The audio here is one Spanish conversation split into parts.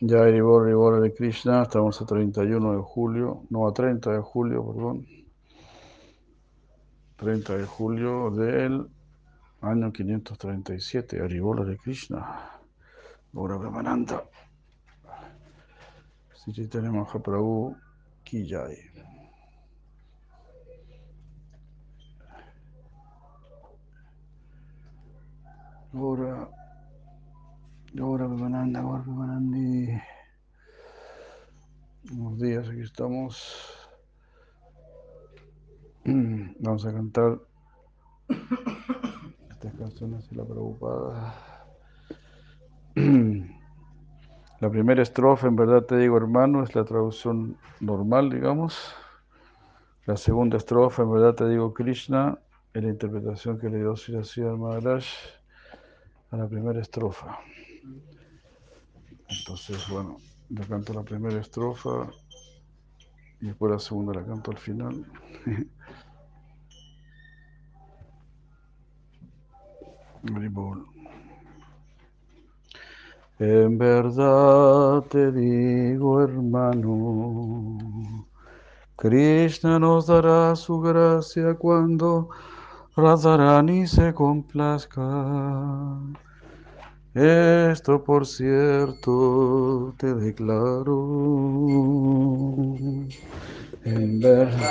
Ya Ribor, Ribor de Krishna, estamos a 31 de julio, no a 30 de julio, perdón. 30 de julio del año 537, Aribola de Krishna, Ahora Brahmananda, Sri Chaitanya Mahaprabhu Kijay. Ahora, ahora Brahmananda, ahora Brahmanandi. Buenos días, aquí estamos. Vamos a cantar estas canciones de la preocupada. La primera estrofa, en verdad te digo hermano, es la traducción normal, digamos. La segunda estrofa, en verdad te digo Krishna, es la interpretación que le dio Sri Maharaj a la primera estrofa. Entonces, bueno, le canto la primera estrofa y después la segunda la canto al final. En verdad te digo, hermano, Krishna nos dará su gracia cuando Radharani se complazca. Esto por cierto te declaro. En verdad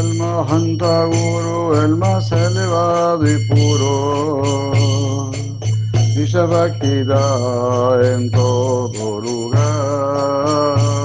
Mahanta el más elevado y puro, y se en todo lugar.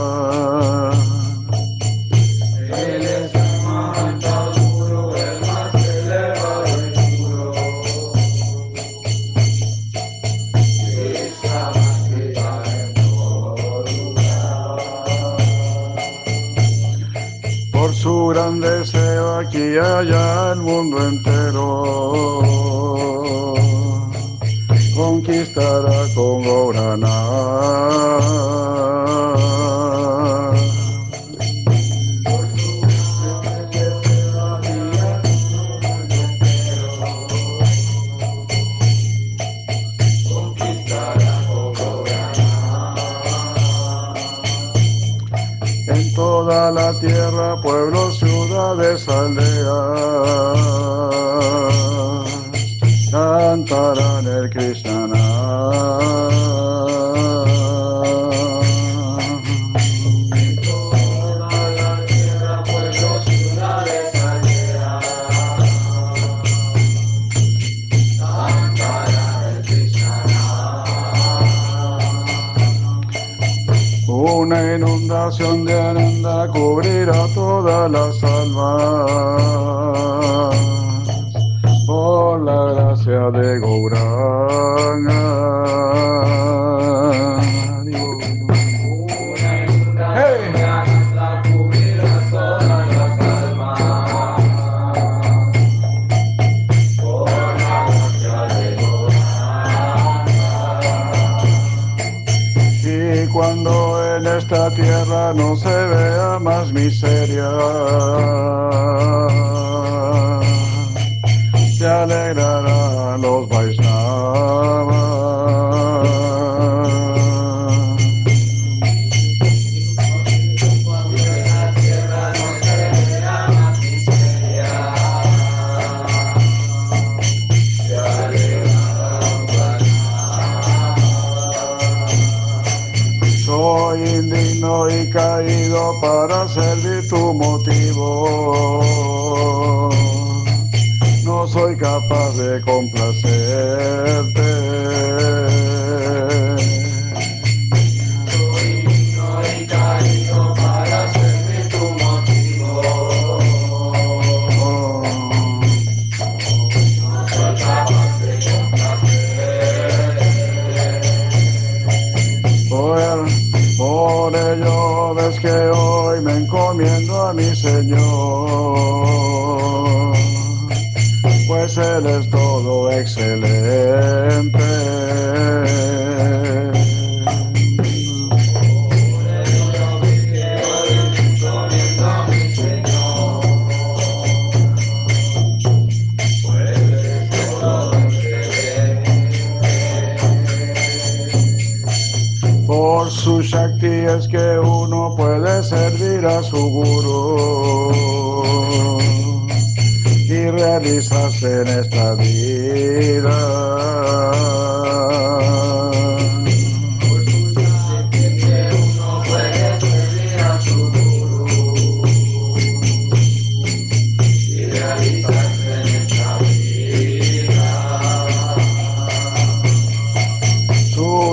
Aquí y allá el mundo entero conquistará con Gaurana.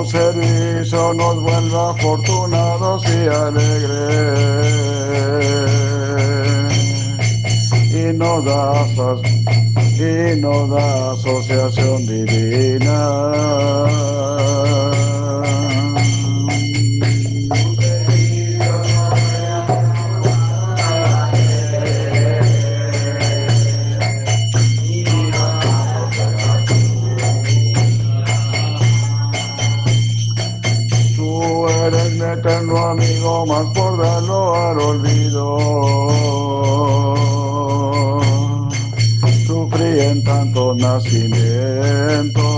servicio nos vuelva afortunados y alegres. Y nos das, y nos da asociación divina. tu amigo más por darlo al olvido. Sufrí en tantos nacimientos.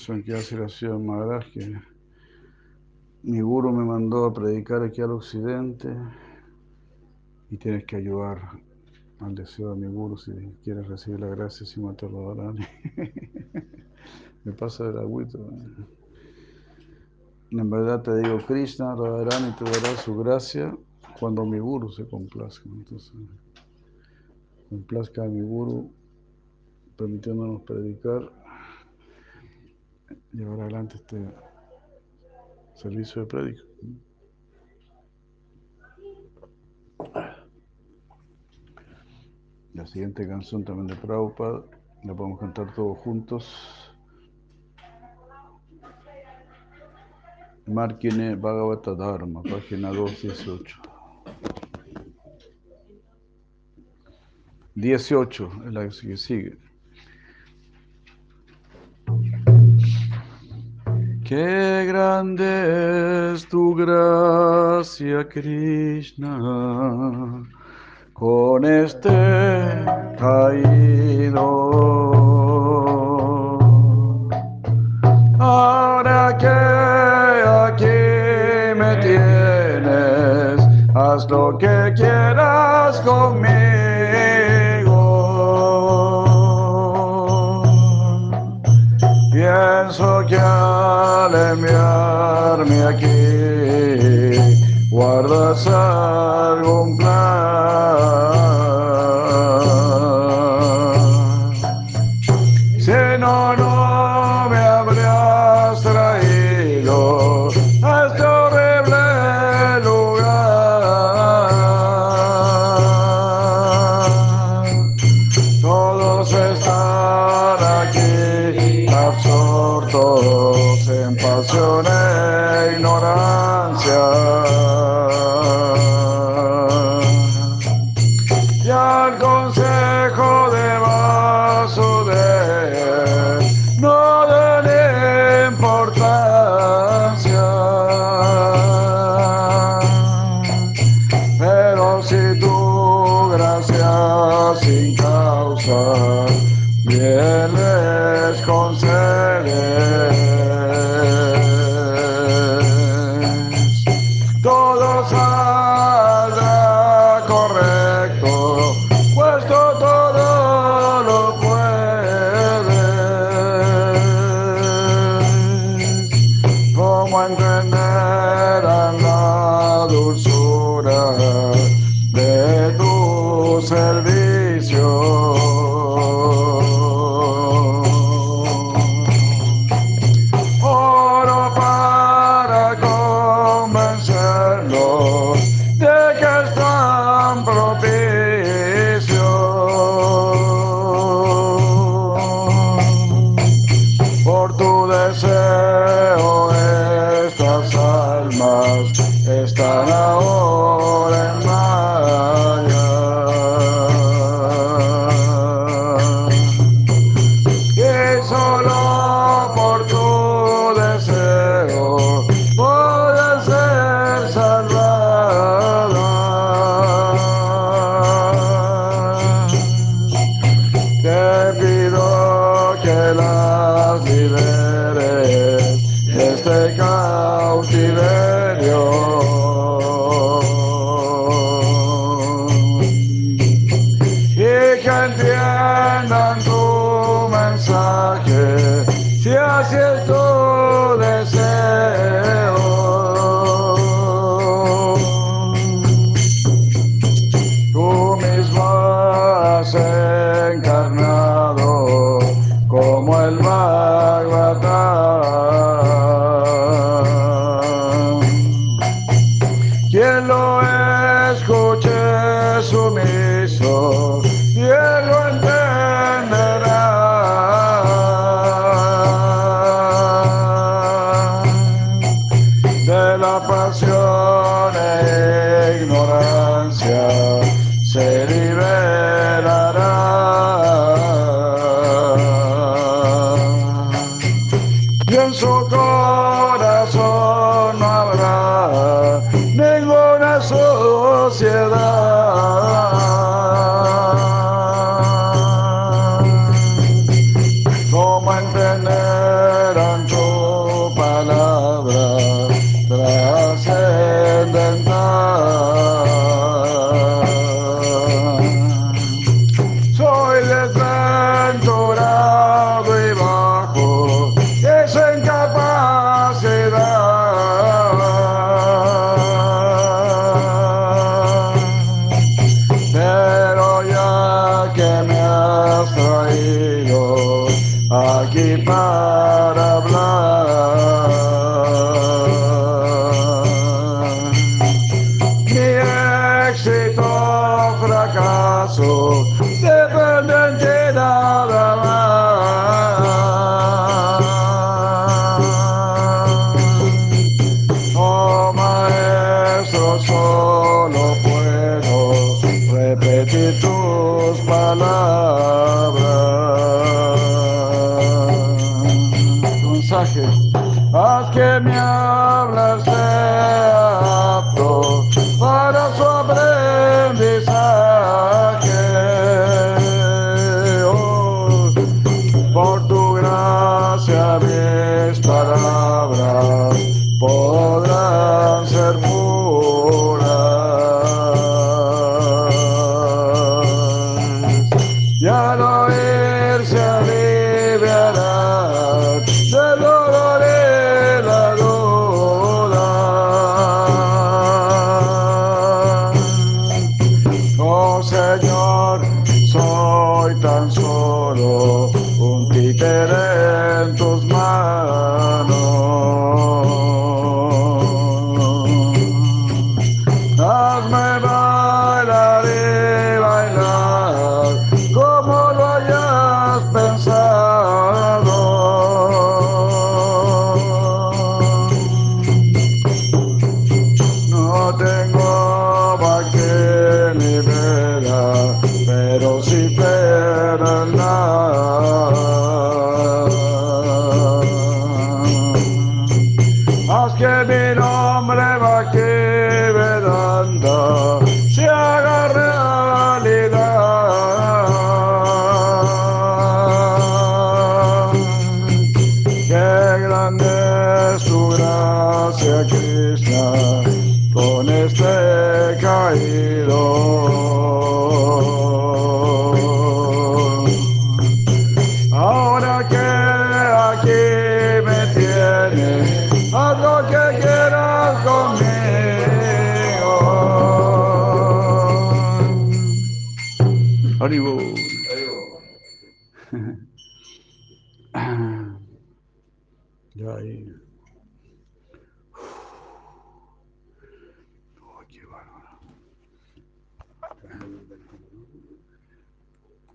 Explicación que hace la ciudad Maharaj que mi guru me mandó a predicar aquí al occidente y tienes que ayudar al deseo de mi guru si quieres recibir la gracia sin matarlo a Me pasa del agüito. En verdad te digo, Krishna, Radharani te dará su gracia cuando mi guru se complazca. Entonces, complazca a mi guru permitiéndonos predicar, llevar adelante este servicio de prédica. La siguiente canción también de Prabhupada, la podemos cantar todos juntos. Markine Bhagavata Dharma, página 218. 18 es la que sigue. Qué grande es tu gracia, Krishna, con este caído. Ahora que aquí me tienes, haz lo que quieras conmigo. Pienso que al enviarme aquí guardas algún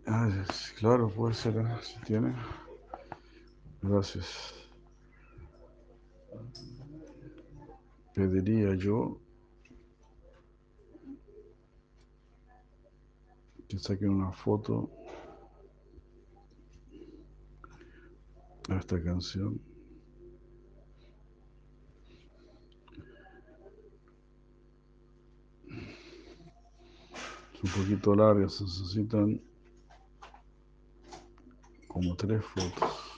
Ah, claro, puede ser, ¿eh? si tiene. Gracias. Pediría yo que saquen una foto a esta canción. Un poquito larga, se necesitan como telefotos.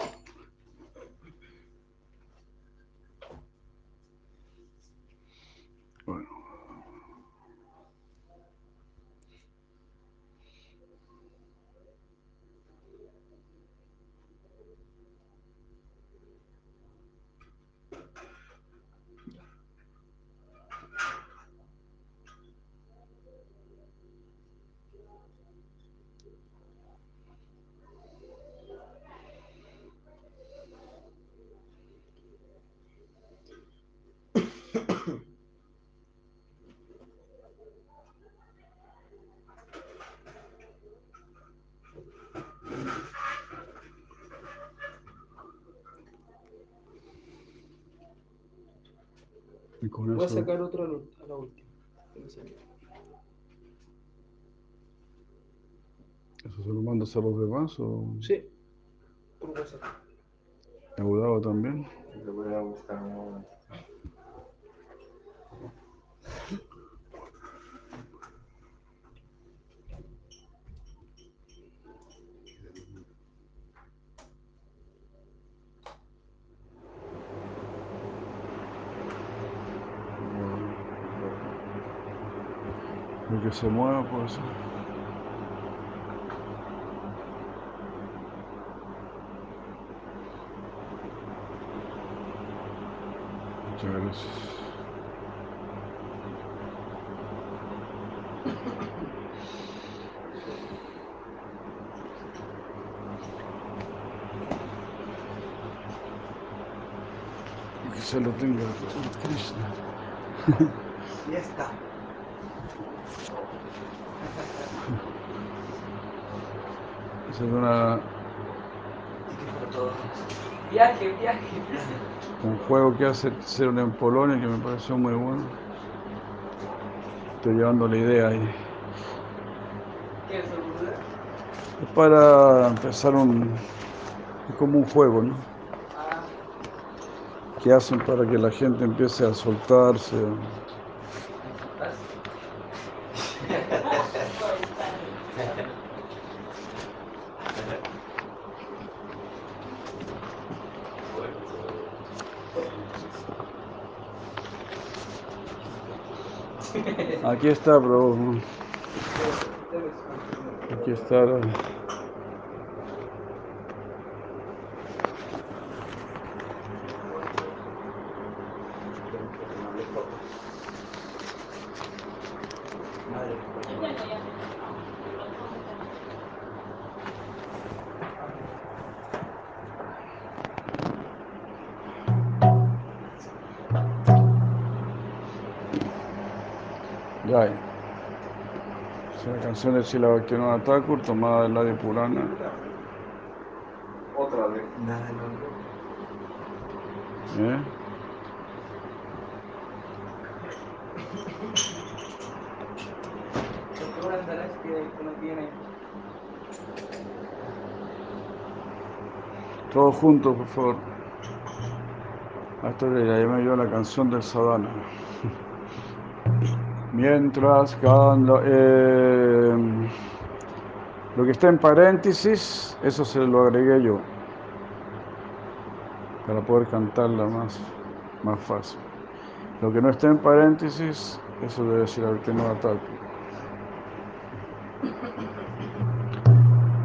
Voy a sacar otro a lo- la última. ¿eso se lo mandas a los demás o Sí. Por WhatsApp. a Budao también? Le voy a buscar un momento. Lo que se mueva puede ser. Muchas gracias. Se lo tenga Krishna. Ya está. Es una, Viaje, viaje. un juego que hace Cero en Polonia que me pareció muy bueno. Estoy llevando la idea ahí. ¿Qué es? Es para empezar un. Es como un juego, ¿no? Ah, Que hacen para que la gente empiece a soltarse. Aquí está, bro. Aquí está. Canción de Sila Bhaktivinoda Thakur tomada del Adi Purana. Otra vez. nada, no. ¿eh? Todos juntos, por favor. Hasta le llamé yo la canción del sadhana. Mientras canta, eh, lo que está en paréntesis, eso se lo agregué yo para poder cantarla más, más fácil. Lo que no está en paréntesis, eso debe decir al que no ataque.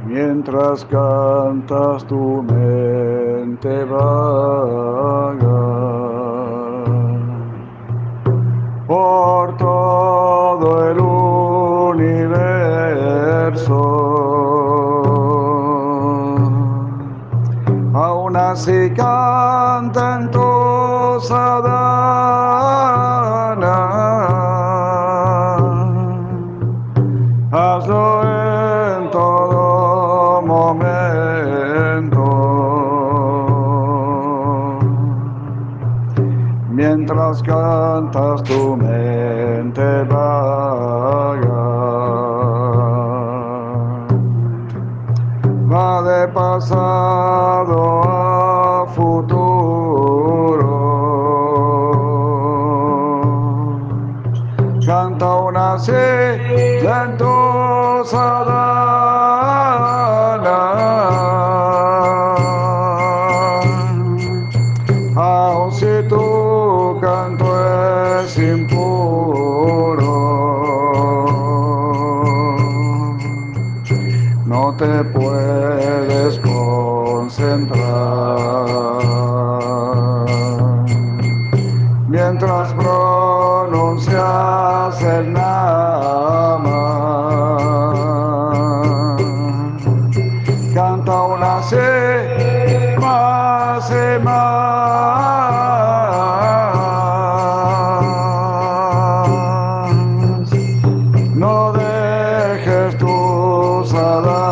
Mientras cantas tu mente vaga por todo el universo. Así canta en. Mientras cantas tu mente vaga. Una lentosa Aun si tu canto es impuro, no te puedes concentrar. Baba.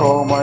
Voto como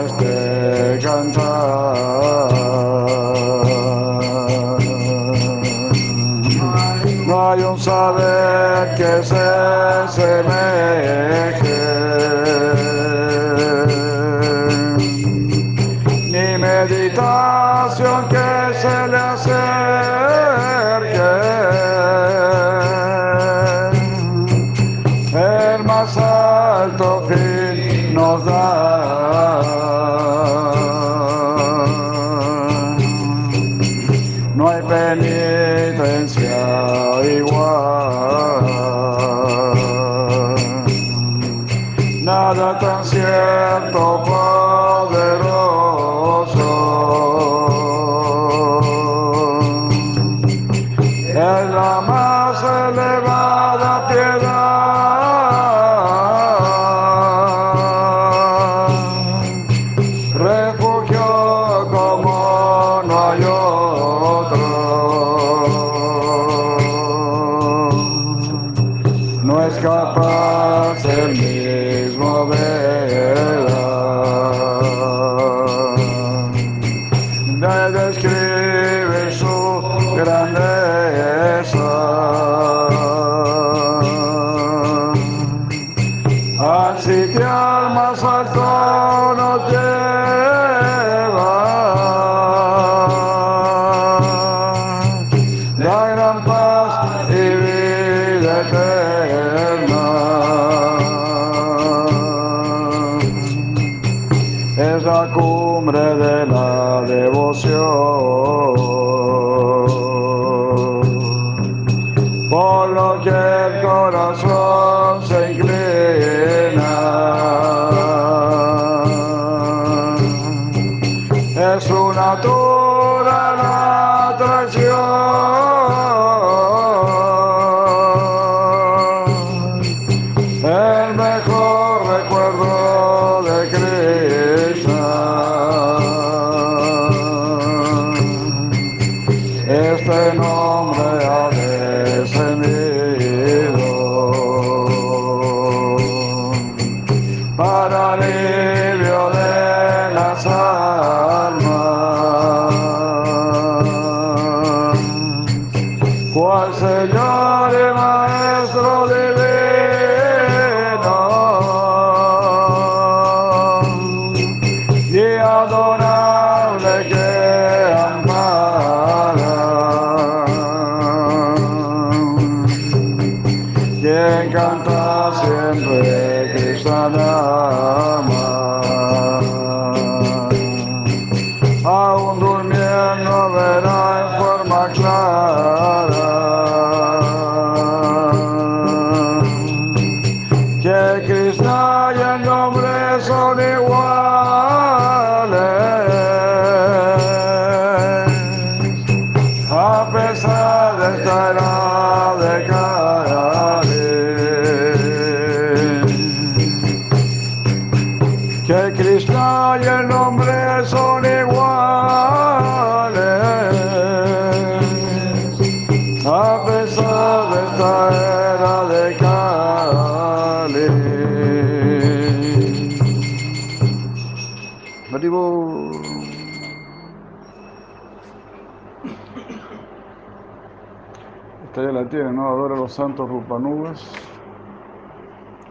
santos rupanubas.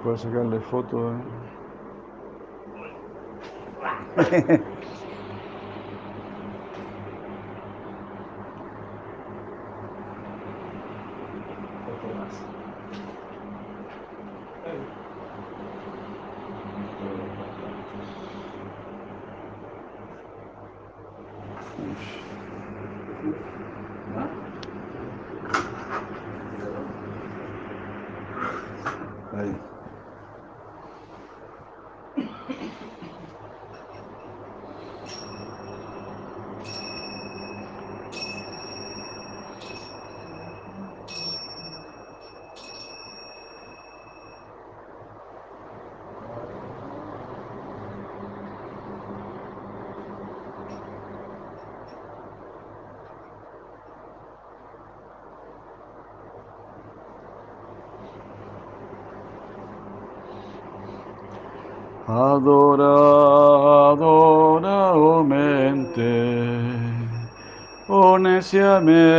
Puede sacarle foto. ¿eh? Amém.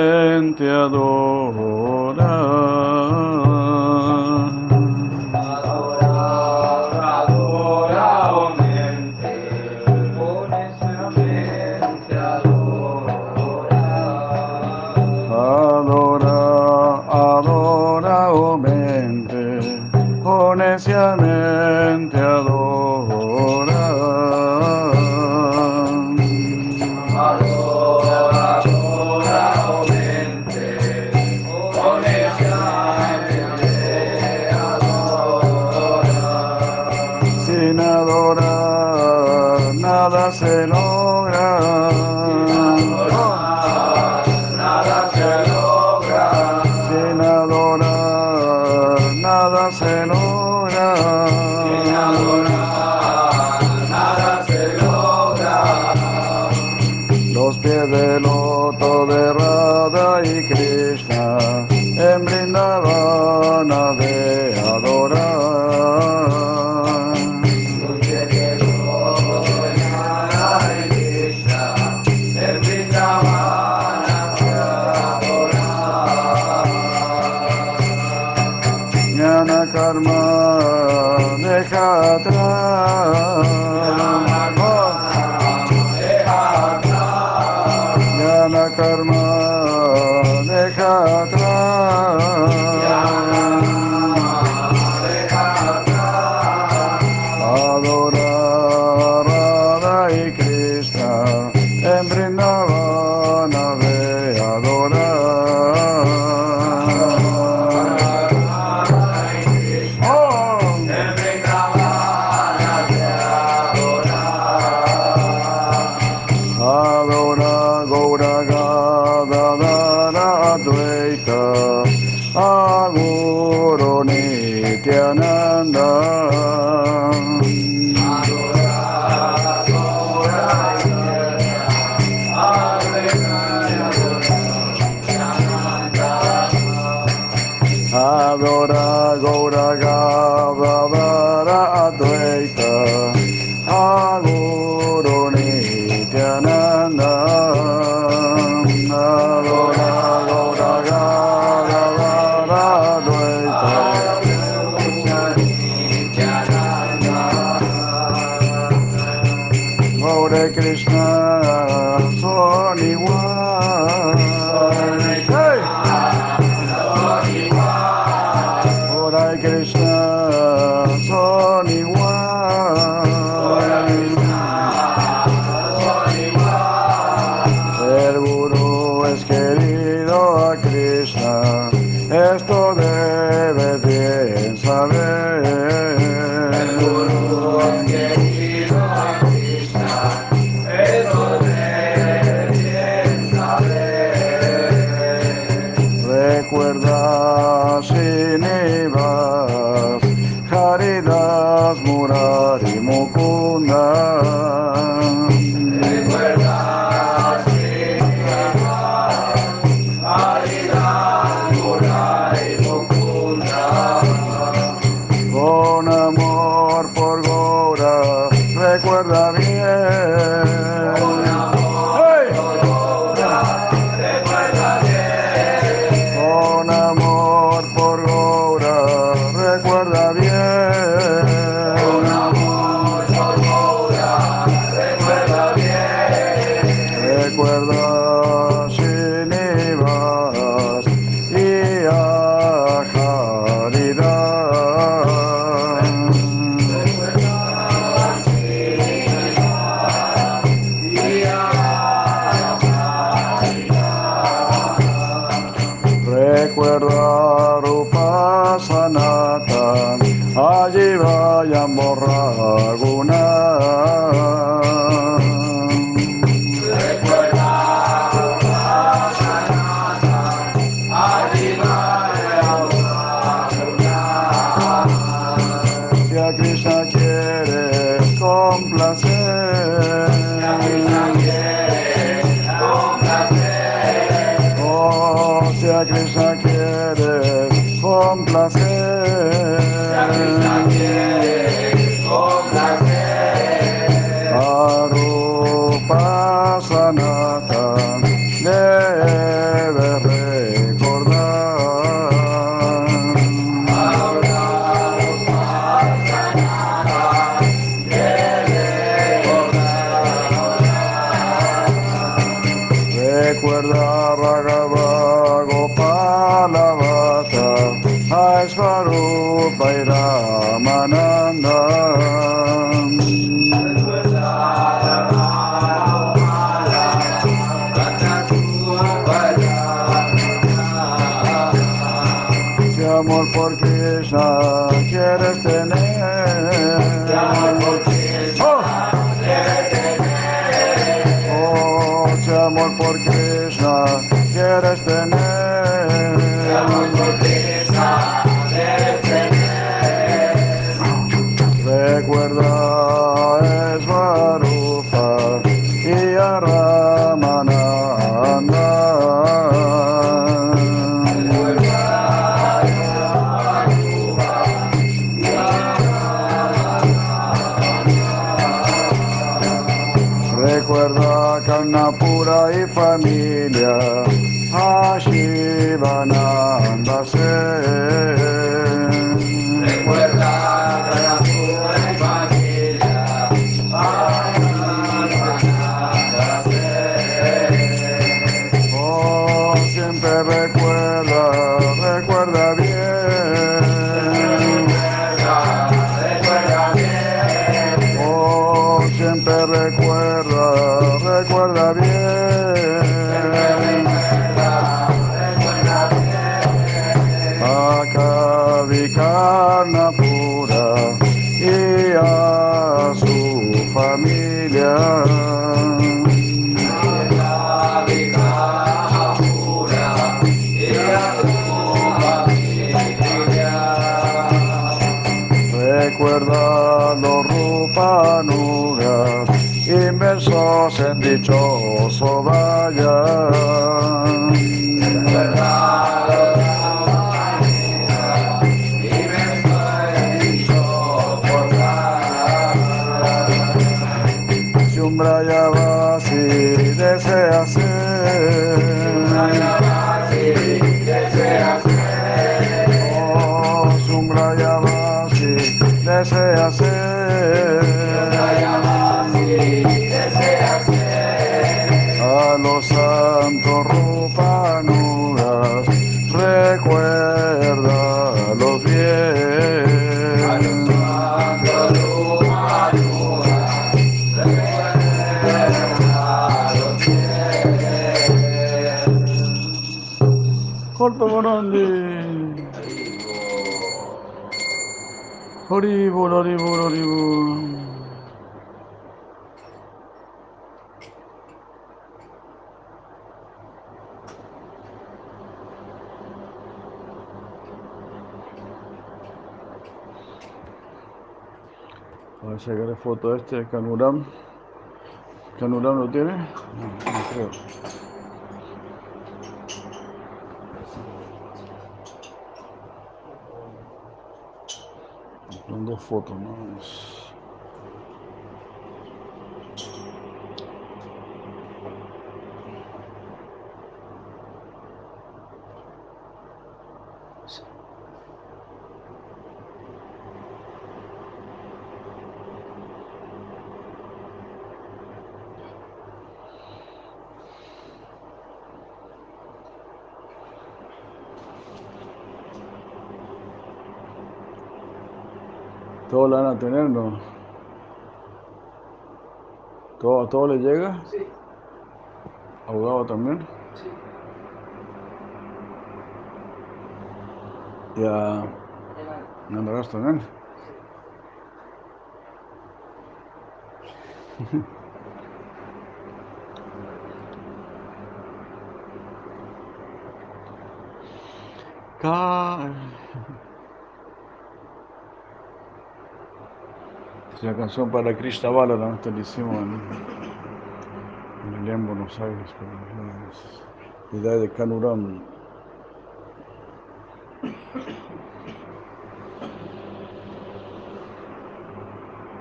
alaba desea ser. Desea ser. Oh, desea ser. Horibol, horibol, horibol. Voy a sacar foto de este Canuram. ¿Canuram lo tiene? No, no creo. Son dos fotos, ¿no? Todos la van a tener, ¿no? ¿Todo, ¿A todo le llega? Sí, ¿Abogado también? sí. ¿Y a Andrés también? Ca- Es la canción para Krishna Bala, la esta la hicimos en, en el en Buenos Aires, no es idea de Canuram.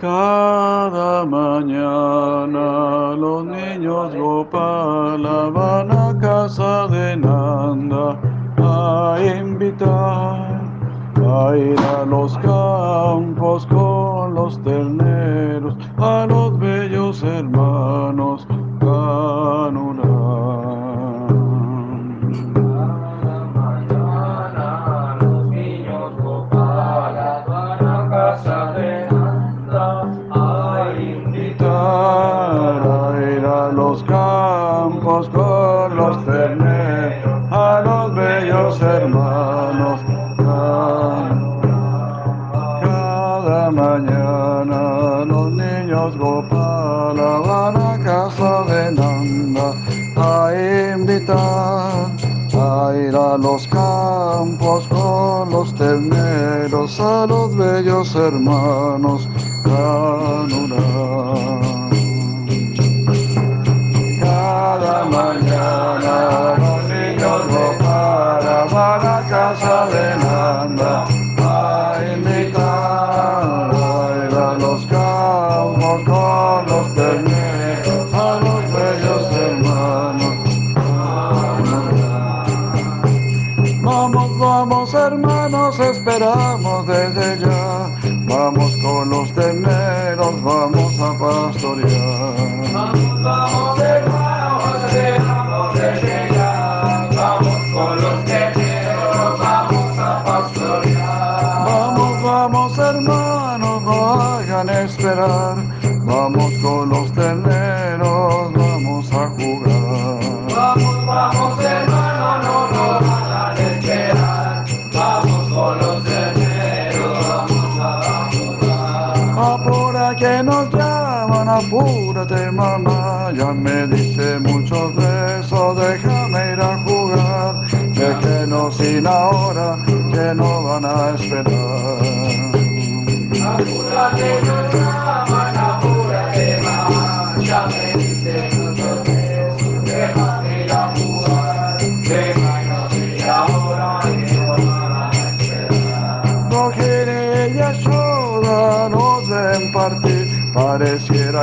Cada mañana los niños Gopala van a casa de Nanda a invitar a ir a los campos con los terneros, a los bellos hermanos. Cada mañana los niños van a casa de Nanda a invitar a ir a los campos con los terneros, a los bellos hermanos. A ir a los campos con los terneros, a los bellos hermanos apúrate mamá. Ya me diste muchos besos, déjame ir a jugar. Déjenos sin ahora, que no van a esperar. Apúrate,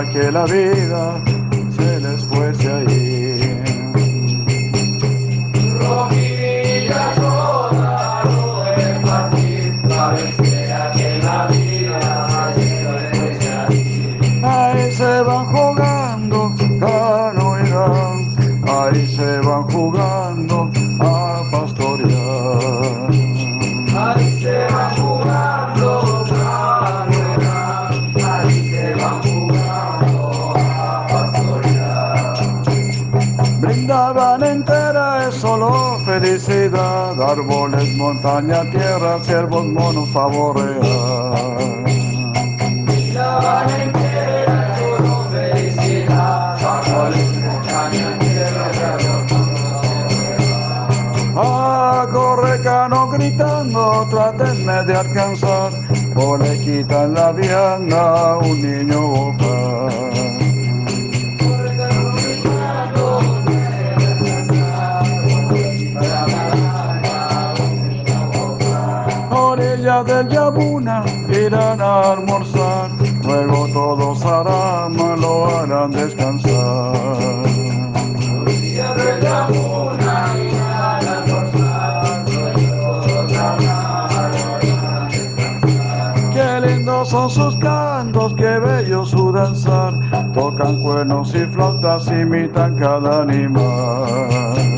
que la vida montaña, tierra, ciervos, monos, favorear. Y la vara entera con felicidad, árboles, montaña, tierra, ciervos, monos, Ah, correcano gritando, tratenme de alcanzar, o le quitan la vianda a un niño del Yamuna irán a almorzar, luego todos harán, lo harán descansar. Del irán a almorzar, luego todos harán, lo harán descansar. Qué lindos son sus cantos, qué bello su danzar, tocan cuernos y flautas, imitan cada animal.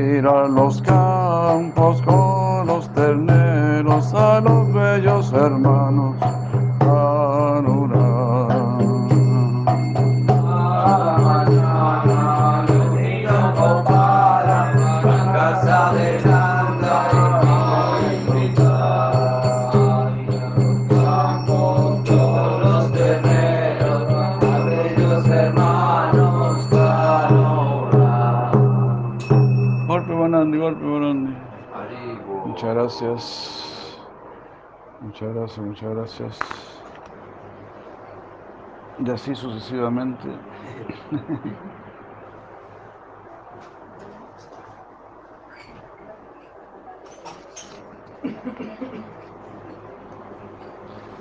ir a los campos con los terneros a los bellos hermanos. gracias. Muchas gracias, muchas gracias. Y así sucesivamente.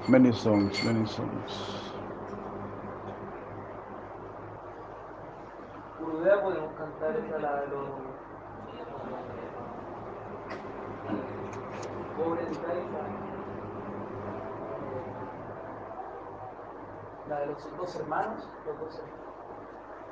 many songs, many songs.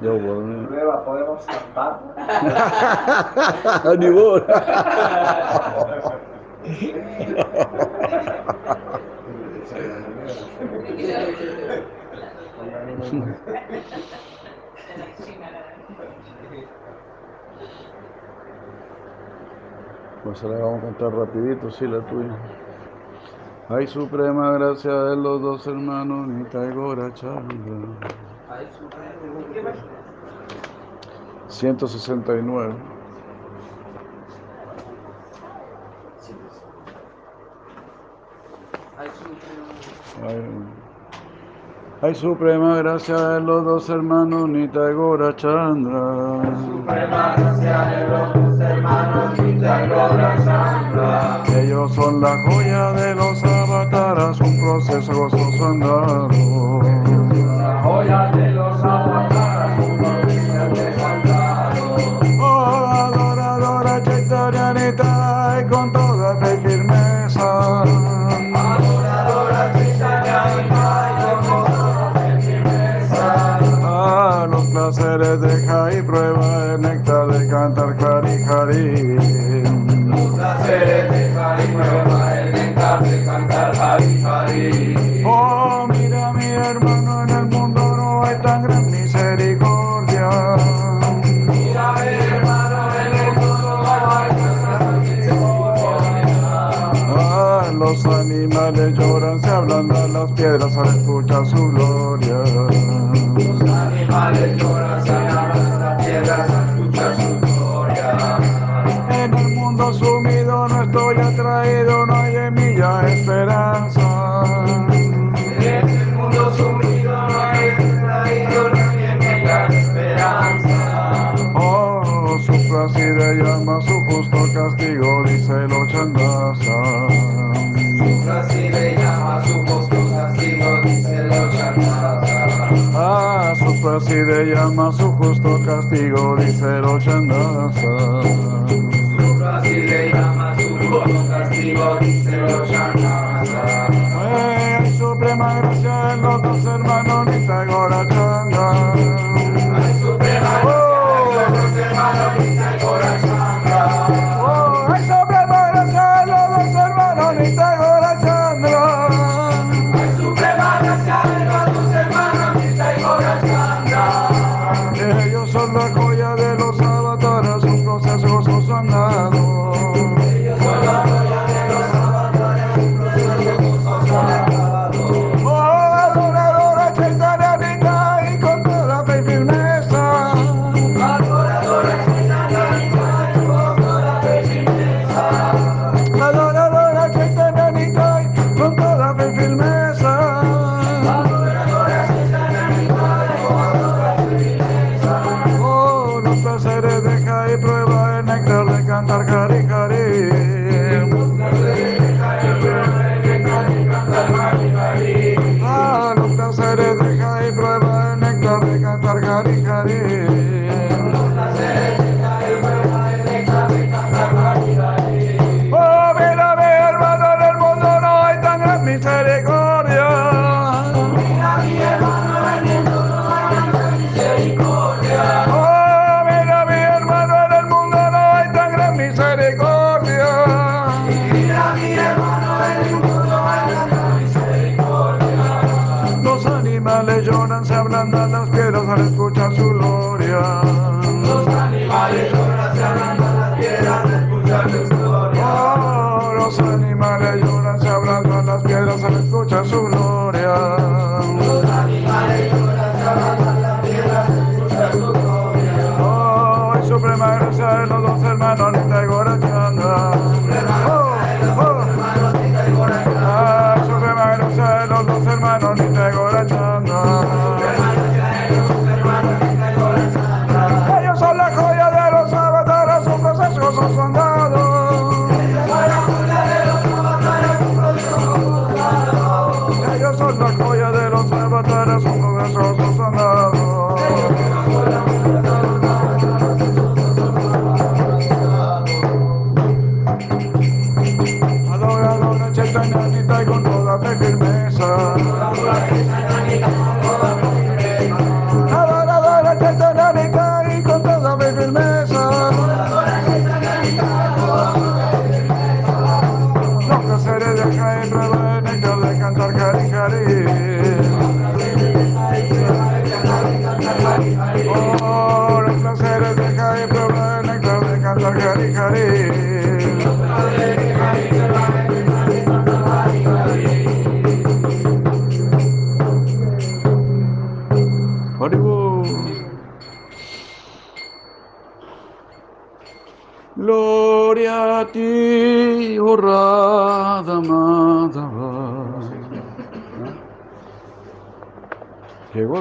Yo, bueno. Podemos zampar. Ni vos. Pues se la vamos a contar rapidito, sí, la tuya. Ay, suprema gracia de los dos hermanos, Nita y Gorachandra. 169. Hay suprema gracia de los dos hermanos Nitagora Chandra. Suprema gracia de los dos hermanos Nitagora Chandra. Ellos son la joya de los avataras, un proceso gozoso andado.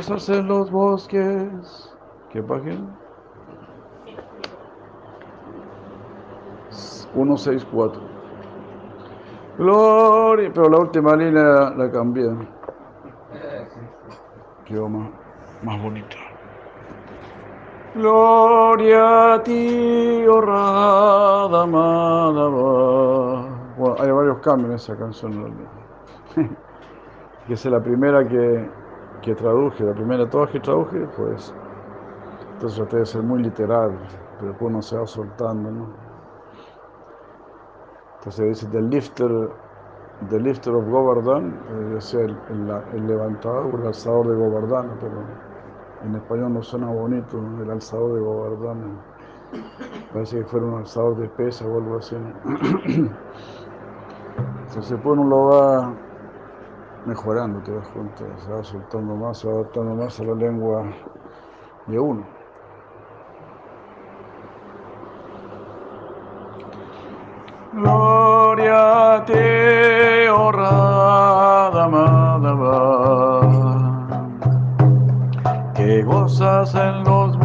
En los bosques. ¿Qué página? 164. Gloria, pero la última línea la cambié. Quedó más, más bonita. Gloria a ti, oh Radha. Bueno, hay varios cambios en esa canción. que es la primera que, que traduje, la primera de todas que traduje, pues. Entonces traté de ser muy literal, pero después uno se va soltando, ¿no? Entonces dice, the lifter, the lifter of Govardhan, eh, es el, el, levantador, el alzador de Govardhana, pero en español no suena bonito, el alzador de Govardhana. Parece que fuera un alzador de pesa o algo así. ¿no? Entonces después uno lo va mejorando, te das cuenta, va soltando más, se va adaptando más a la lengua de uno. Gloria a ti, oh Radha que gozas en los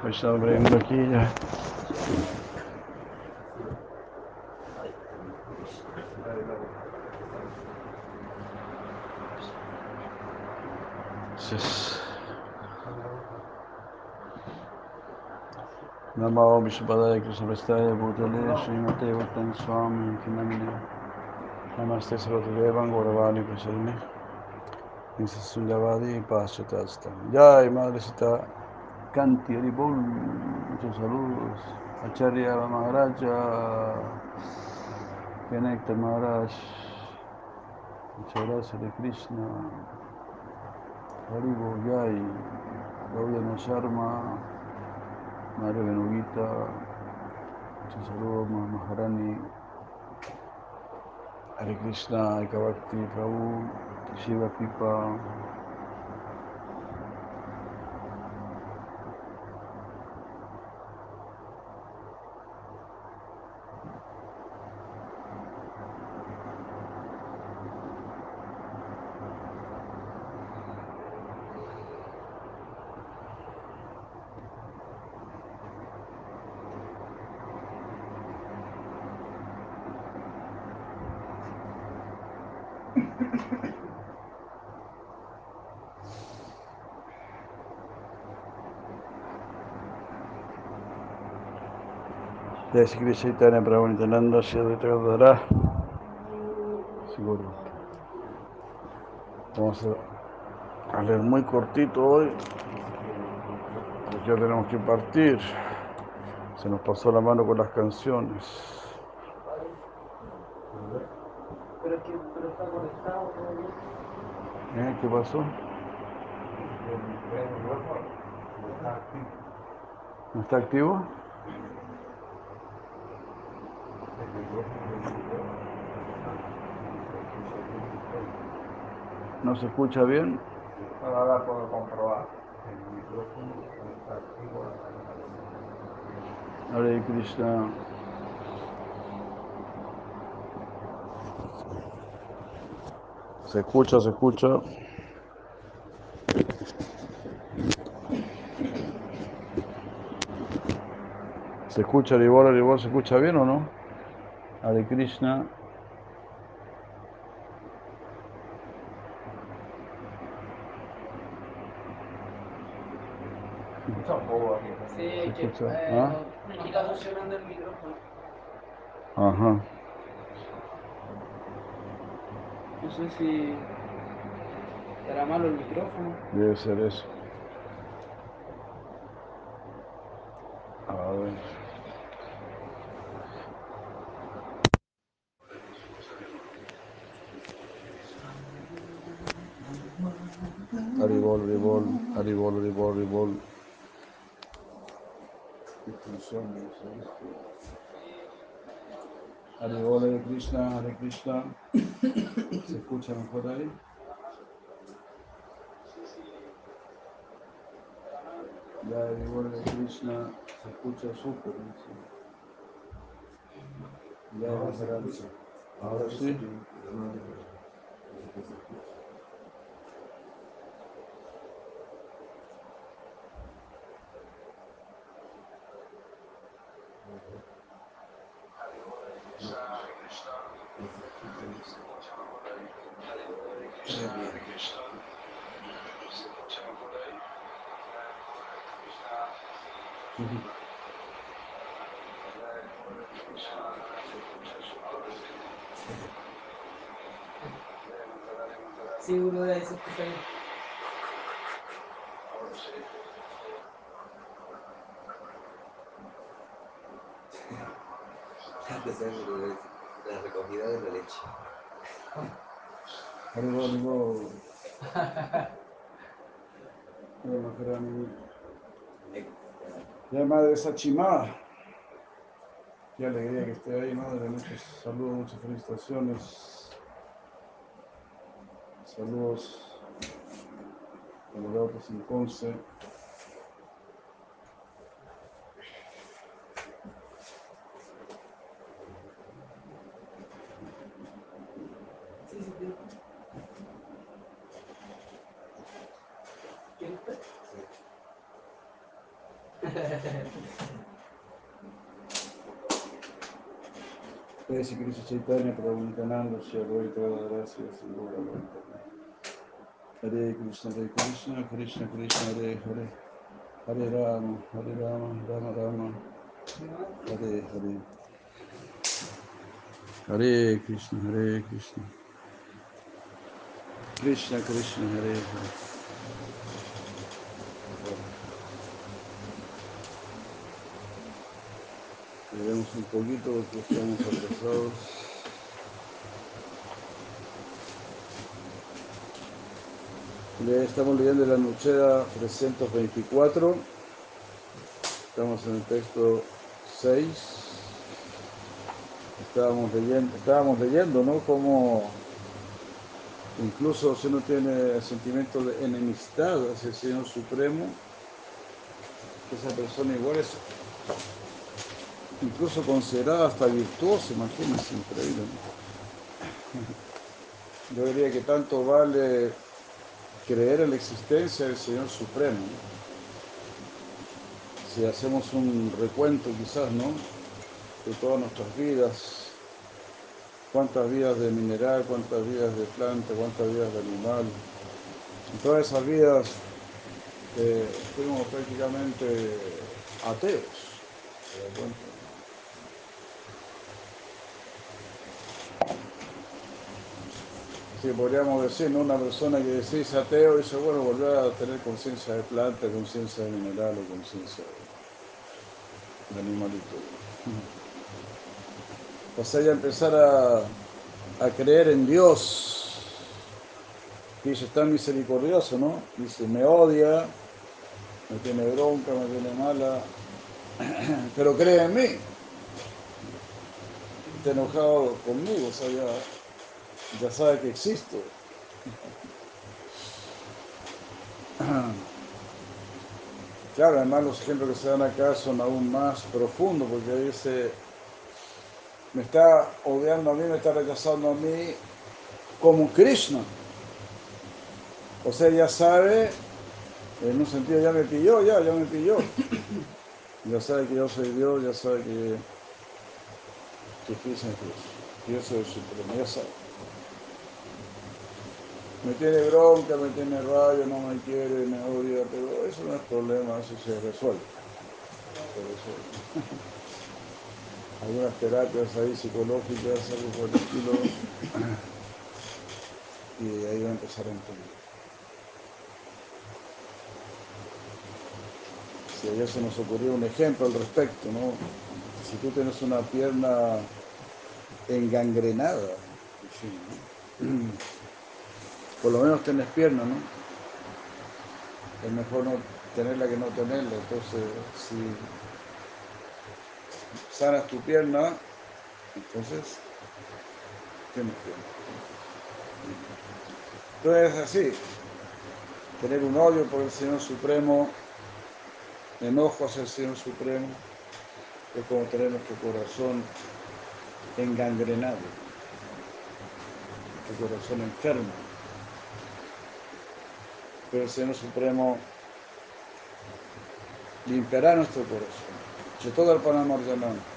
Vou estar abrindo aqui já. Nama Om Vishwadaya Krishna Vestaya Bhutale Srimate Vattan Swami Kinamine. Namaste Sarvatudevan Gauravani Prasarine. Nisa Sundavadi Paschatatstam Jai Madre Kanti Haribol Muchos saludos. Acharya Maharaja Kenekta Maharaj Muchas gracias de Krishna. Haribo Gaudana Sharma Madre muchos saludos, Maharani, Hare Krishna, Eka Bhakti, Prabhu, Shiva Pipa, Jai Sri Krishna Chaitanya Prabhu Nityananda Shri Advaita. Seguro. Vamos a, leer muy cortito hoy, porque ya tenemos que partir. Se nos pasó la mano con las canciones. Pero que pero está conectado todavía. ¿Eh? ¿Qué pasó? ¿No está activo? ¿No se escucha bien? Ahora puedo comprobar. Hare Krishna. Se escucha, se escucha. ¿Se escucha Aribol, Aribol? ¿Se escucha bien o no? Hare Krishna. Sí, Se que eh, ¿ah? el micrófono. Ajá. No sé si estará malo el micrófono. Debe ser eso. Qué funciona eso, ¿viste? Haribol, Hare Krishna, Hare Krishna. ¿Se escucha mejor ahí? Ya Haribol, Hare Krishna. Se escucha súper. ¿sí? Ya Haribol, Ahora sí. Sí, Ya madre Sachimá. Qué alegría que esté ahí, madre. Muchos saludos, muchas felicitaciones. Saludos a los autos en Ponce. Sí, sí, sí. ¿Quién fue? Jai Krishna Chaitanya Prabhu Nityananda Shri Advaita Gadadara Sri Gaura Hare Krishna Hare Krishna Krishna Krishna Hare Hare. Hare Rama Hare Rama Rama Rama Hare Hare. Hare Krishna Hare Krishna. Krishna Krishna Hare Hare. Veremos un poquito porque estamos atrasados. Estamos leyendo la Nucheda 324. Estamos en el texto 6. Estábamos leyendo, estábamos leyendo, ¿no? Como incluso si uno tiene sentimiento de enemistad hacia el Señor Supremo, esa persona igual es incluso considerada hasta virtuosa, imagínense, increíble. ¿no? Yo diría que tanto vale creer en la existencia del Señor Supremo. Si hacemos un recuento quizás, ¿no? De todas nuestras vidas, cuántas vidas de mineral, cuántas vidas de planta, cuántas vidas de animal. En todas esas vidas eh, fuimos prácticamente ateos. ¿se Sí, podríamos decir, ¿no? Una persona que dice ateo dice, bueno, volver a tener conciencia de planta, conciencia de mineral o conciencia de, animalito. O sea, ya empezar a, creer en Dios. Dice, es tan misericordioso, ¿no? Dice, me odia, me tiene bronca, me tiene mala, pero cree en mí. Está enojado conmigo, o sea, ya ya sabe que existo. Claro, además los ejemplos que se dan acá son aún más profundos, porque dice, me está odiando a mí, me está rechazando a mí como Krishna. O sea, ya sabe, en un sentido ya me pilló, ya, ya me pilló. Ya sabe que yo soy Dios, ya sabe que, que Krishna es Dios, yo soy Supremo, ya sabe. Me tiene bronca, me tiene rabia, no me quiere, me odia, pero eso no es problema, eso se resuelve. Se resuelve. Algunas terapias ahí psicológicas, algo por el estilo, y ahí va a empezar a entender. Si ayer se nos ocurrió un ejemplo al respecto, ¿no? Si tú tienes una pierna engangrenada, en fin, ¿no? por lo menos tenés pierna, ¿no? Es mejor no tenerla que no tenerla. Entonces, si sanas tu pierna, entonces tienes pierna. Entonces es así, tener un odio por el Señor Supremo, enojo hacia el Señor Supremo, es como tener nuestro corazón engangrenado, nuestro corazón enfermo pero el Señor Supremo limpiará nuestro corazón.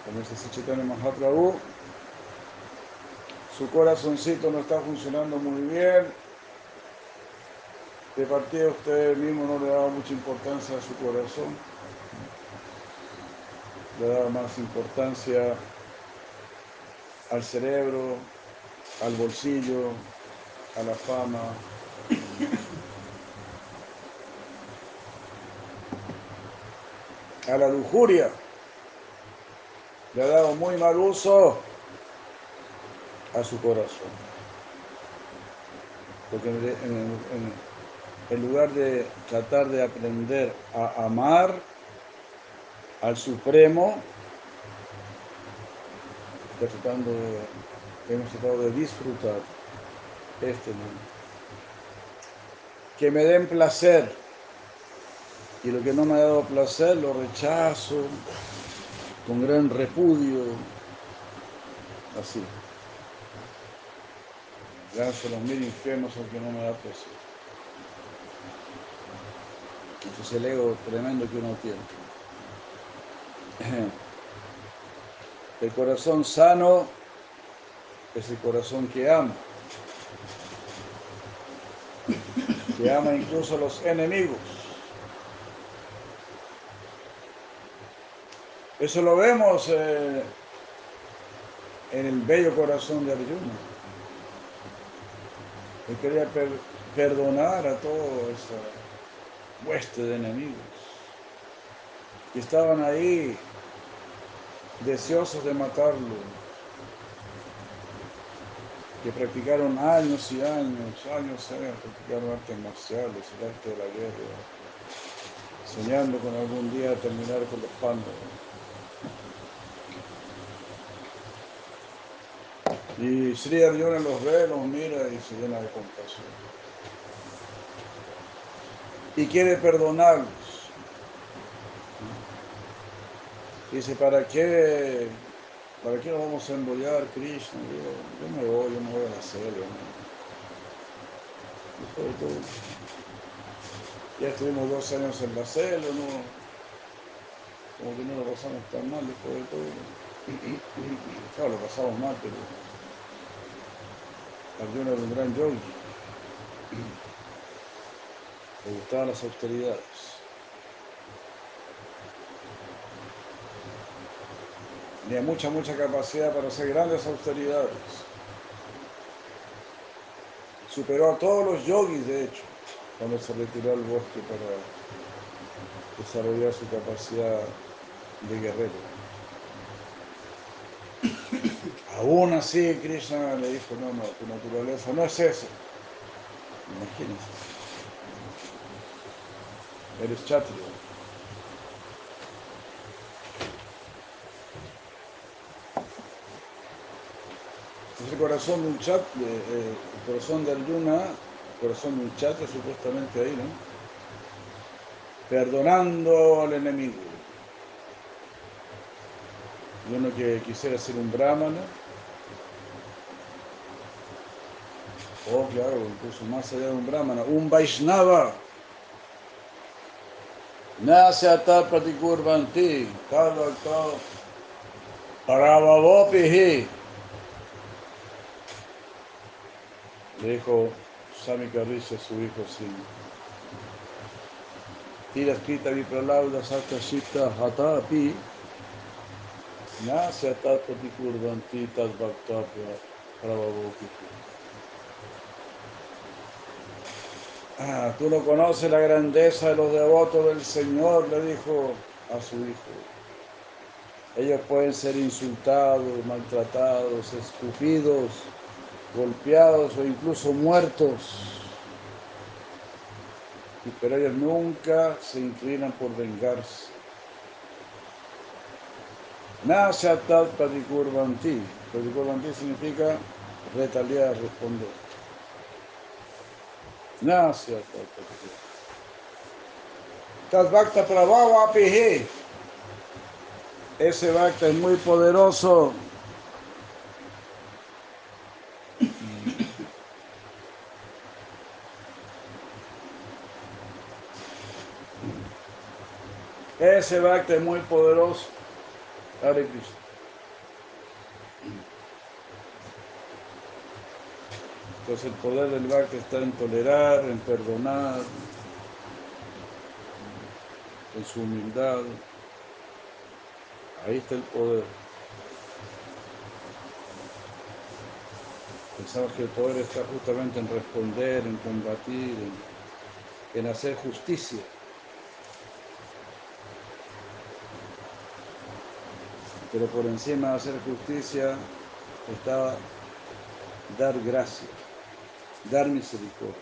Como dice Chaitanya Mahaprabhu, su corazoncito no está funcionando muy bien. De partida usted mismo no le da mucha importancia a su corazón. Le da más importancia al cerebro, al bolsillo, a la fama, a la lujuria. Le ha dado muy mal uso a su corazón. Porque en, en- lugar de tratar de aprender a amar al Supremo, está tratando de, hemos tratado de disfrutar este mundo. Que me den placer y lo que no me ha dado placer lo rechazo con gran repudio. Así. Lanzo los mil infiernos al que no me da placer. Ese es el ego tremendo que uno tiene. El corazón sano es el corazón que ama. Que ama incluso a los enemigos. Eso lo vemos eh, en el bello corazón de Arjuna. Él quería per- perdonar a toda esa hueste de enemigos que estaban ahí deseosos de matarlo, que practicaron años y años, años y años, practicaron artes marciales, el arte de la guerra, soñando con algún día terminar con los pándavas. Y Sri Arjuna los ve, los mira y se llena de compasión. Y quiere perdonarlos. Dice, ¿para qué, ¿para qué nos vamos a embollar, Krishna? Yo, me voy, yo me voy a la selva. Después de todo, ya estuvimos dos años en la selva, ¿no? Como que no lo pasamos tan mal después de todo. Claro, lo pasamos mal, pero Arjuna era un gran yogi. Le gustaban las austeridades. Tenía mucha, mucha capacidad para hacer grandes austeridades. Superó a todos los yogis, de hecho, cuando se retiró al bosque para desarrollar su capacidad de guerrero. Aún así, Krishna le dijo, no, no, tu naturaleza no es esa. Imagínense. Eres chatrio. Es el corazón de un chat, de, eh, el corazón de Arjuna, el corazón de un chat supuestamente ahí, ¿no? Perdonando al enemigo. Y uno que quisiera ser un brahmana, o claro, incluso más allá de un brahmana, un Vaishnava. Nasyata pratikurvanti, tadvakta paravabopihi. Le dijo Samika Rishi a su hijo Singh. Tira escrita vipralauda sarta shita hatapi. Nasyata pratikurvanti tadvakta paravabopihi. Ah, tú no conoces la grandeza de los devotos del Señor, le dijo a su hijo. Ellos pueden ser insultados, maltratados, escupidos, golpeados o incluso muertos. Pero ellos nunca se inclinan por vengarse. Nasyatat padikurvanti. Padikurvanti significa retaliar, responder. Nasyatat padikurvanti. Tadvakta prabhava apihi. Ese Bhakta es muy poderoso. Ese Bhakta es muy poderoso. Hare Krishna. Entonces el poder del Bhakta está en tolerar, en perdonar, en su humildad. Ahí está el poder. Pensamos que el poder está justamente en responder, en combatir, en, en hacer justicia. Pero por encima de hacer justicia está dar gracia, dar misericordia.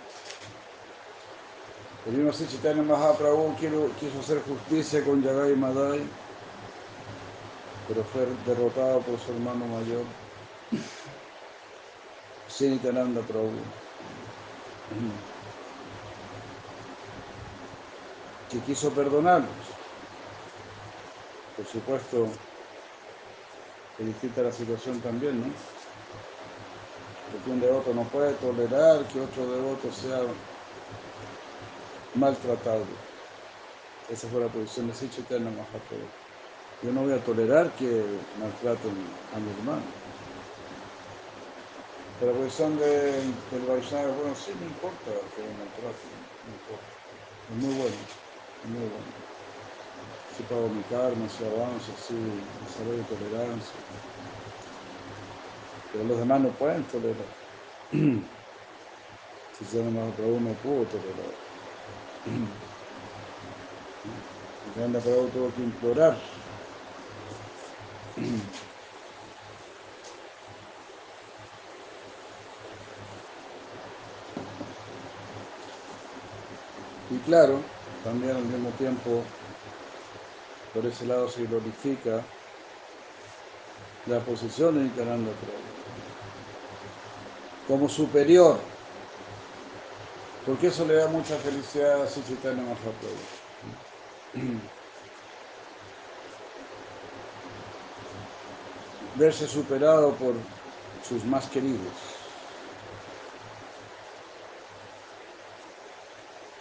El mismo Chaitanya Mahaprabhu quiso, quiso hacer justicia con Yagai Madai, pero fue derrotado por su hermano mayor, Sinitananda Prabhu, que quiso perdonarlos. Por supuesto, es distinta la situación también, ¿no? Porque un devoto no puede tolerar que otro devoto sea maltratado. Esa fue la posición de Sichitana Mahaprabhu. Yo no voy a tolerar que maltraten a mi hermano. Pero la posición de, del Vaishnava, bueno, sí, no importa que me maltraten, no importa. Es muy bueno, es muy bueno. Si pago mi karma, si avanzo, si desarrollo tolerancia. Pero los demás no pueden tolerar. Si se llama Mahaprabhu no pudo tolerar. Nanda Prabhu tuvo que implorar. Y claro, también al mismo tiempo, por ese lado se glorifica la posición de Prabhu como superior, porque eso le da mucha felicidad a Sichitana Mahaprabhu. Verse superado por sus más queridos.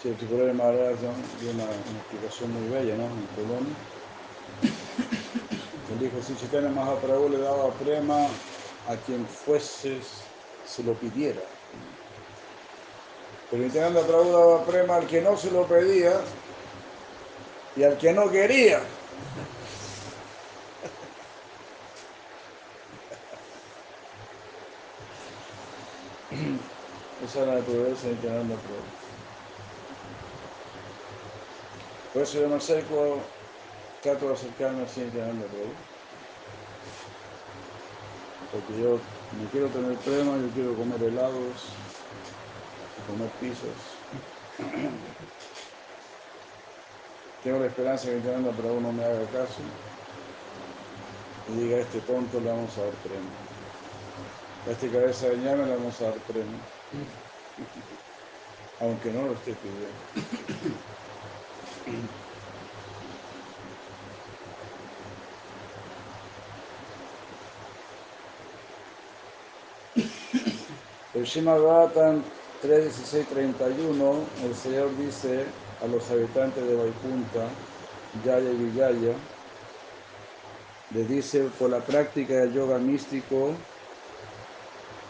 Sí, el Tripurari Maharaj ¿no? dio una, una explicación muy bella ¿no? en Polonia. Él dijo, si Chaitanya Mahaprabhu le daba prema a quien fuese se lo pidiera. Pero Prabhu daba prema al que no se lo pedía y al que no quería. Esa es la naturaleza de Nityananda Prabhu. Por eso yo me acerco, trato de acercarme a Nityananda Prabhu. Porque yo me quiero tener prema, yo quiero comer helados, comer pizzas. Tengo la esperanza que Nityananda Prabhu no me haga caso y diga a este tonto le vamos a dar premio. A este cabeza de ñame le vamos a dar premio. Aunque no lo esté pidiendo. El Bhattan 3.16.31, el Señor dice a los habitantes de Vaikunta, Yaya y Vijaya, les dice, por la práctica del yoga místico,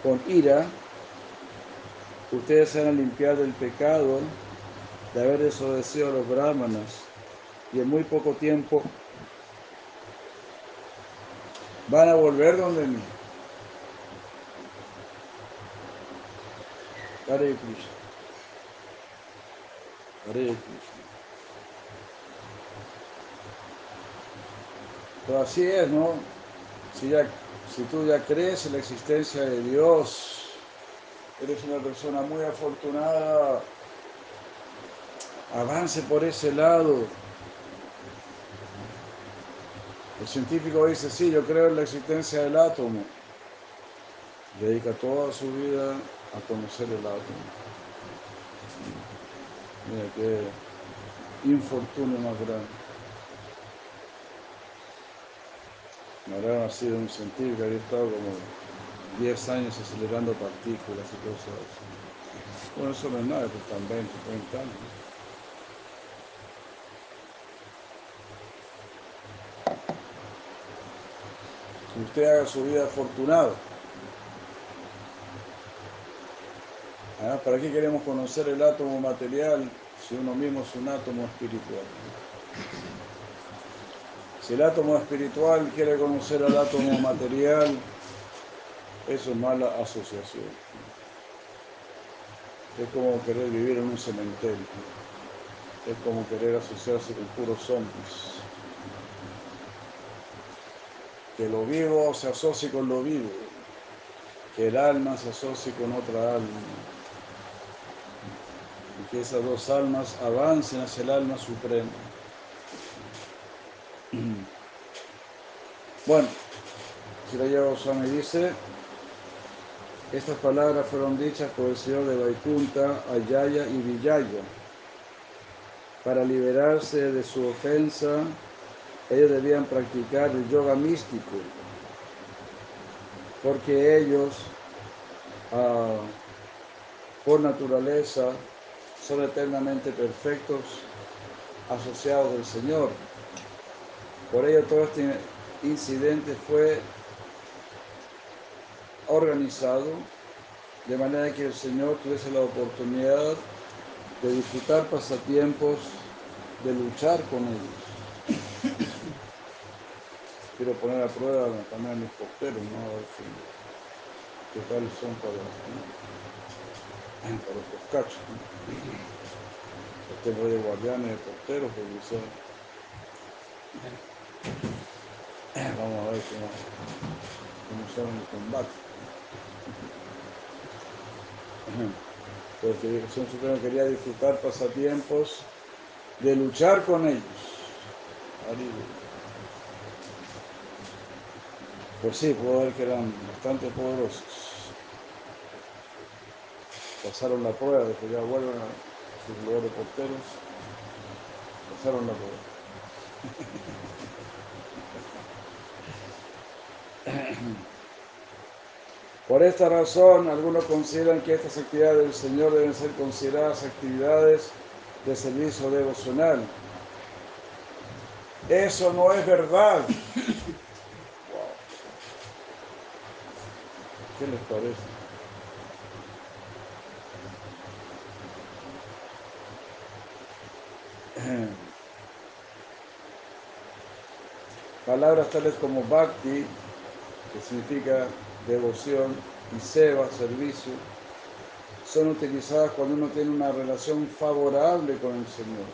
con ira, ustedes se van a limpiar del pecado de haber desobedecido a los brahmanas y en muy poco tiempo van a volver donde mí. Hare Krishna. Hare Krishna. Pero así es, ¿no? Si, ya, si tú ya crees en la existencia de Dios, eres una persona muy afortunada, avance por ese lado. El científico dice, sí, yo creo en la existencia del átomo. Dedica toda su vida a conocer el átomo. Mira qué infortunio más grande. Me habrá nacido un científico, había estado como 10 años acelerando partículas y cosas así. Bueno, eso no es nada, pues están 20, 30 años. Que usted haga su vida afortunada. ¿Ah? ¿Para qué queremos conocer el átomo material si uno mismo es un átomo espiritual? Si el átomo espiritual quiere conocer al átomo material, eso es mala asociación. Es como querer vivir en un cementerio. Es como querer asociarse con puros zombies. Que lo vivo se asocie con lo vivo. Que el alma se asocie con otra alma. Que esas dos almas avancen hacia el alma suprema. Bueno, Shiraya Goswami dice, estas palabras fueron dichas por el Señor de Vaikunta, Ayaya y Vijaya. Para liberarse de su ofensa, ellos debían practicar el yoga místico, porque ellos, ah, por naturaleza, son eternamente perfectos asociados del Señor. Por ello todo este incidente fue organizado de manera que el Señor tuviese la oportunidad de disfrutar pasatiempos, de luchar con ellos. Quiero poner a prueba también a mis porteros, ¿no? A ver si- qué tal son para, ¿no? Para los poscachos. ¿no? Este voy de guardianes de porteros, porque son... Vamos a ver cómo, cómo en el combate. Porque el Señor Supremo quería disfrutar pasatiempos de luchar con ellos. Pues sí, puedo ver que eran bastante poderosos. Pasaron la prueba, de que ya vuelven a sus lugares de porteros. Pasaron la prueba. Por esta razón, algunos consideran que estas actividades del Señor deben ser consideradas actividades de servicio devocional. Eso no es verdad. ¿Qué les parece? Palabras tales como bhakti, que significa devoción, y seva, servicio, son utilizadas cuando uno tiene una relación favorable con el Señor.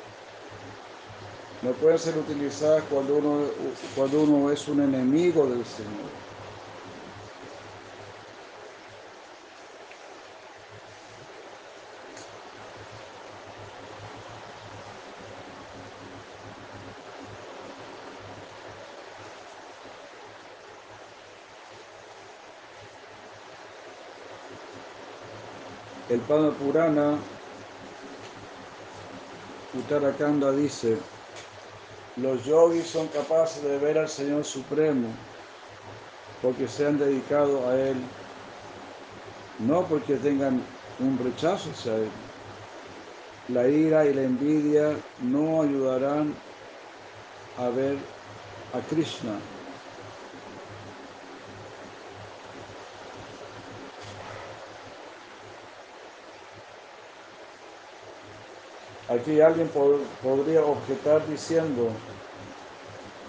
No pueden ser utilizadas cuando uno, cuando uno es un enemigo del Señor. El Padma Purana, Uttarakanda dice, los yogis son capaces de ver al Señor Supremo porque se han dedicado a Él, no porque tengan un rechazo hacia Él. La ira y la envidia no ayudarán a ver a Krishna. Aquí alguien pod- podría objetar diciendo,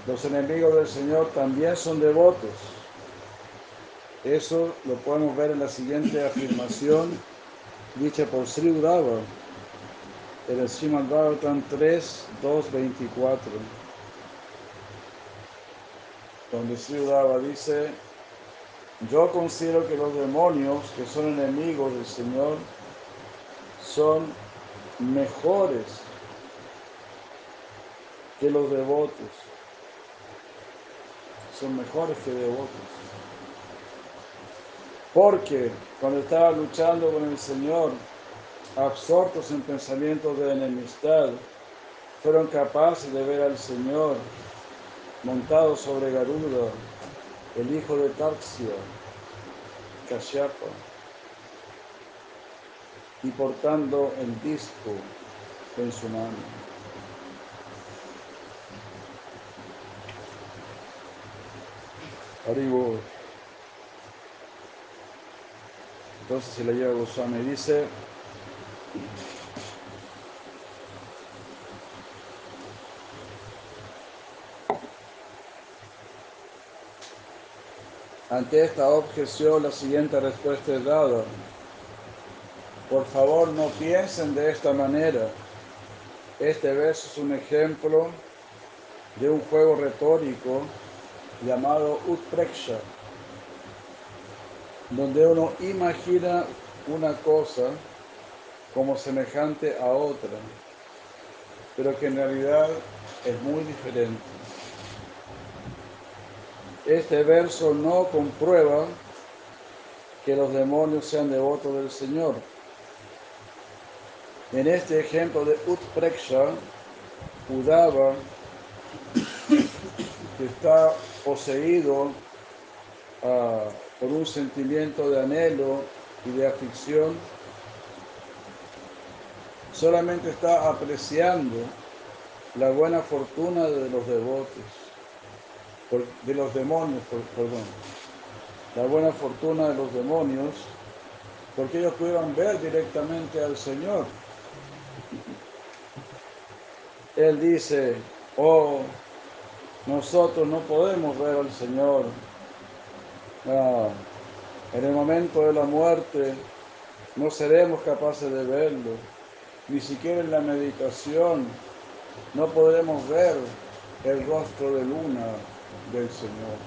los enemigos del Señor también son devotos. Eso lo podemos ver en la siguiente afirmación dicha por Sri Uddhava en el Srimad Bhagavatam 3, 2, 24, donde Sri Uddhava dice, yo considero que los demonios que son enemigos del Señor son mejores que los devotos. Son mejores que devotos. Porque cuando estaba luchando con el Señor, absortos en pensamientos de enemistad, fueron capaces de ver al Señor montado sobre Garuda, el hijo de Tarxia, Kashyapa, y portando el disco en su mano. Haribo. Entonces se le lleva Goswami y dice, ante esta objeción la siguiente respuesta es dada. Por favor, no piensen de esta manera. Este verso es un ejemplo de un juego retórico llamado Utpreksha, donde uno imagina una cosa como semejante a otra, pero que en realidad es muy diferente. Este verso no comprueba que los demonios sean devotos del Señor. En este ejemplo de Utpreksha, Udava, que está poseído ah, por un sentimiento de anhelo y de aflicción, solamente está apreciando la buena fortuna de los devotos, de los demonios, perdón, la buena fortuna de los demonios, porque ellos pudieron ver directamente al Señor. Él dice, oh, nosotros no podemos ver al Señor. Ah, en el momento de la muerte no seremos capaces de verlo, ni siquiera en la meditación no podremos ver el rostro de luna del Señor.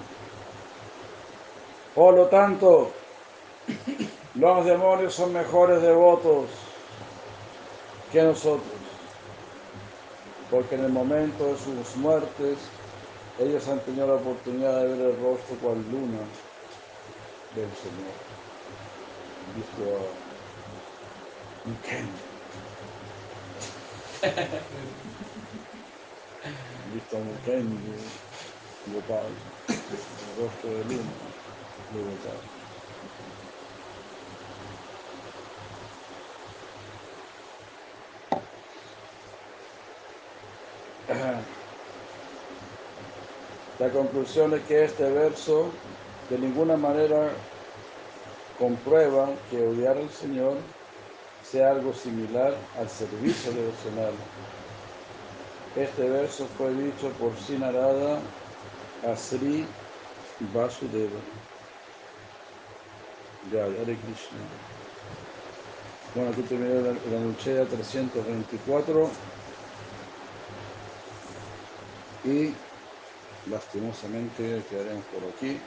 Por lo tanto, los demonios son mejores devotos que nosotros, porque en el momento de sus muertes ellos han tenido la oportunidad de ver el rostro cual luna del Señor. Dijo Mukendi. A Mukendi, Gopal, el rostro de luna de La conclusión es que este verso de ninguna manera comprueba que odiar al Señor sea algo similar al servicio devocional. Este verso fue dicho por Sinarada a Sri Vasudeva. Ya, Hare Krishna. Bueno, aquí terminó la, la Nuchea 324 y lastimosamente quedaremos por aquí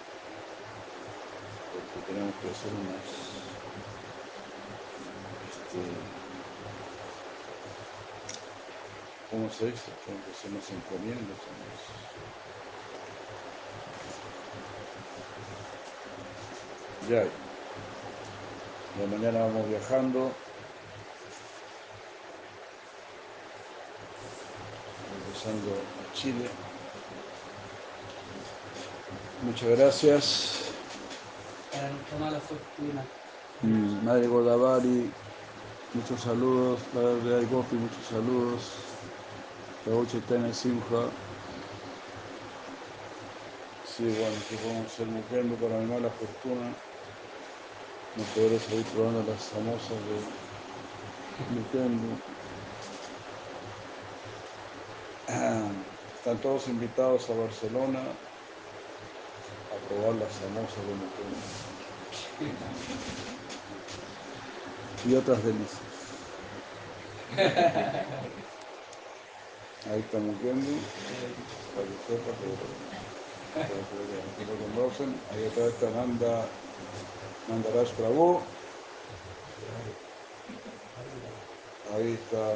porque tenemos que hacer unas este, ¿cómo se dice? Tenemos que hacer unas encomiendas unas- ya de mañana vamos viajando regresando Chile muchas gracias Para nuestra mala fortuna. Mm, Madre Godavari, muchos saludos. Padre de Gopi, muchos saludos. Prabhu Chaitanya Simha. Sí, bueno, que podemos ser mujer para mi mala fortuna. No podré seguir probando las famosas de Mukendo. Están todos invitados a Barcelona a probar las famosas de Mukendo. y otras delicias. Ahí lo conocen. Ahí atrás está Nanda, Nandaraj Prabhu. Ahí está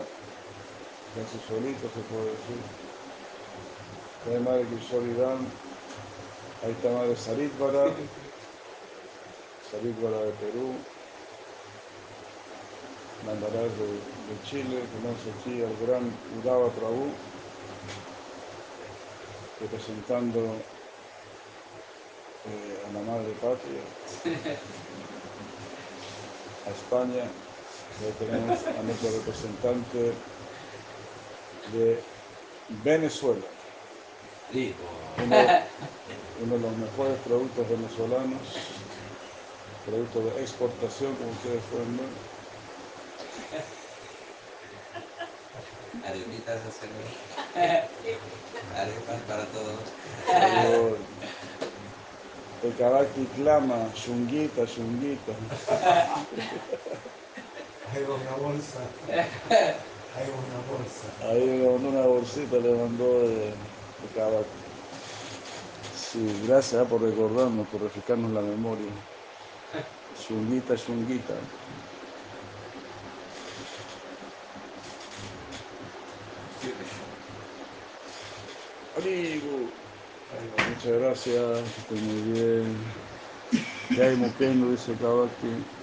casi solito, se puede decir. Hay Madre Kishoridam. Ahí está Madre Saritvara. Saritvara de Perú. Nandaraj de, Chile. Tenemos aquí al gran Udava Prabhu. Representando eh, a la Madre Patria. A España. Ahí tenemos a nuestro representante de Venezuela. Rico. uno, uno de los mejores productos venezolanos, productos de exportación, como ustedes pueden ver. Arepitas. Arepas para todos. El Kabaki clama, chunguita, chunguita. Hay una bolsa. Hay una bolsa. Ahí le mandó una bolsita, le mandó de, Kabaki. Sí, gracias ah, por recordarnos, por refrescarnos la memoria. Chunguita, chunguita. Amigo. Muchas gracias, esté muy bien. Jai Mukendo, dice Kabaki.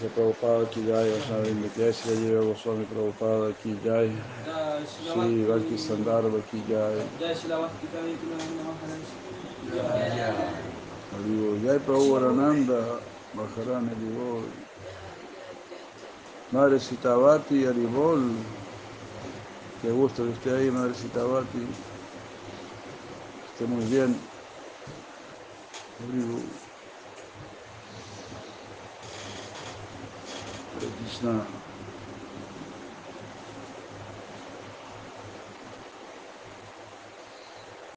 Dice Prabhupada aquí Jai, Vaishnava Jai, la lleva Goswami Prabhupada aquí Jai. Ya, Sí, Valky Sandharva aquí Jai. Digo, Jai Prabhu Arananda, Maharani, digo. Madrecita Bati, Aribol. Qué gusto que esté ahí, Madrecita Bati. Esté muy bien. Haribol. Krishna.